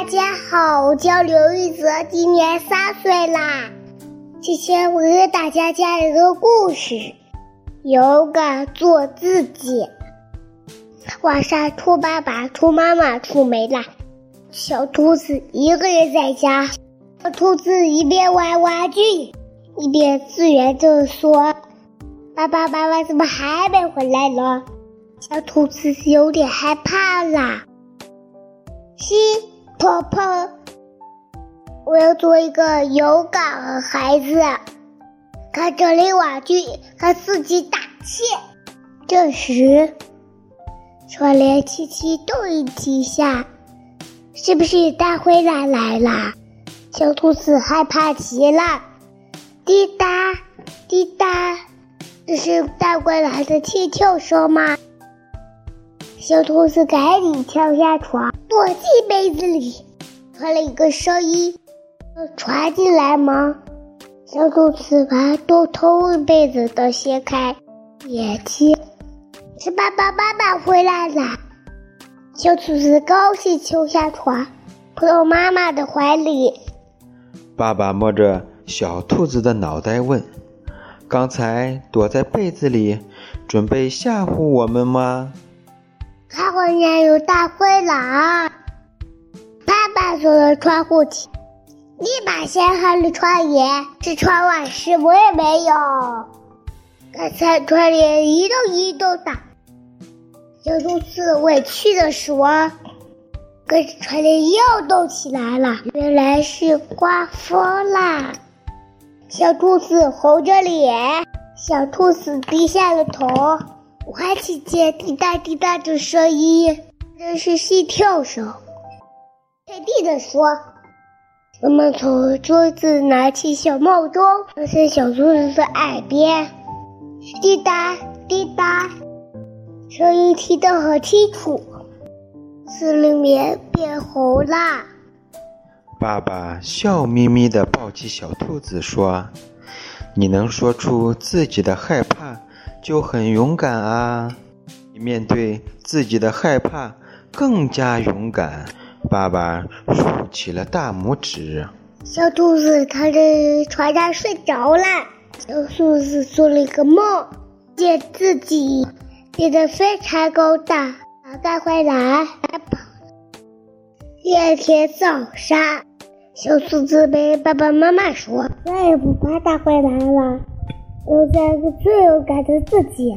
大家好，我叫刘玉泽，今年三岁啦。今天我给大家讲一个故事：勇敢做自己。晚上，兔爸爸、兔妈妈出门了，小兔子一个人在家。小兔子一边玩玩具，一边自言自语说：“爸爸妈妈怎么还没回来呢？”小兔子有点害怕啦。西婆婆，我要做一个勇敢的孩子，看这里玩具，和自己打气。这时，窗帘轻轻动几下，是不是大灰狼来了？小兔子害怕极了。滴答滴答，这是大灰狼的踢跳声吗？小兔子赶紧跳下床，躲进被子里。传了一个声音：“传进来吗？”小兔子把都头被子都掀开，眼睛是爸爸妈妈回来了。小兔子高兴跳下床，扑到妈妈的怀里。爸爸摸着小兔子的脑袋问：“刚才躲在被子里，准备吓唬我们吗？”看外面有大灰狼，爸爸走到窗户前，立马掀开了窗帘。这窗外什么也没有，刚才窗帘一动一动的。小兔子委屈的说：“可是窗帘又动起来了，原来是刮风啦！”小兔子红着脸，小兔子低下了头。我还听见滴答滴答的声音，这是心跳声。肯定的说：“我们从桌子拿起小闹钟，放在小兔子的耳边，滴答滴答，声音听得很清楚。森林里面变红了。”爸爸笑眯眯地抱起小兔子说：“你能说出自己的害怕？”就很勇敢啊！面对自己的害怕，更加勇敢。爸爸竖起了大拇指。小兔子躺在床上睡着了。小兔子做了一个梦，见自己变得非常高大，大灰狼跑。第二天早上，小兔子被爸爸妈妈说：“再也不怕大灰狼了。”有三个最勇敢的自己。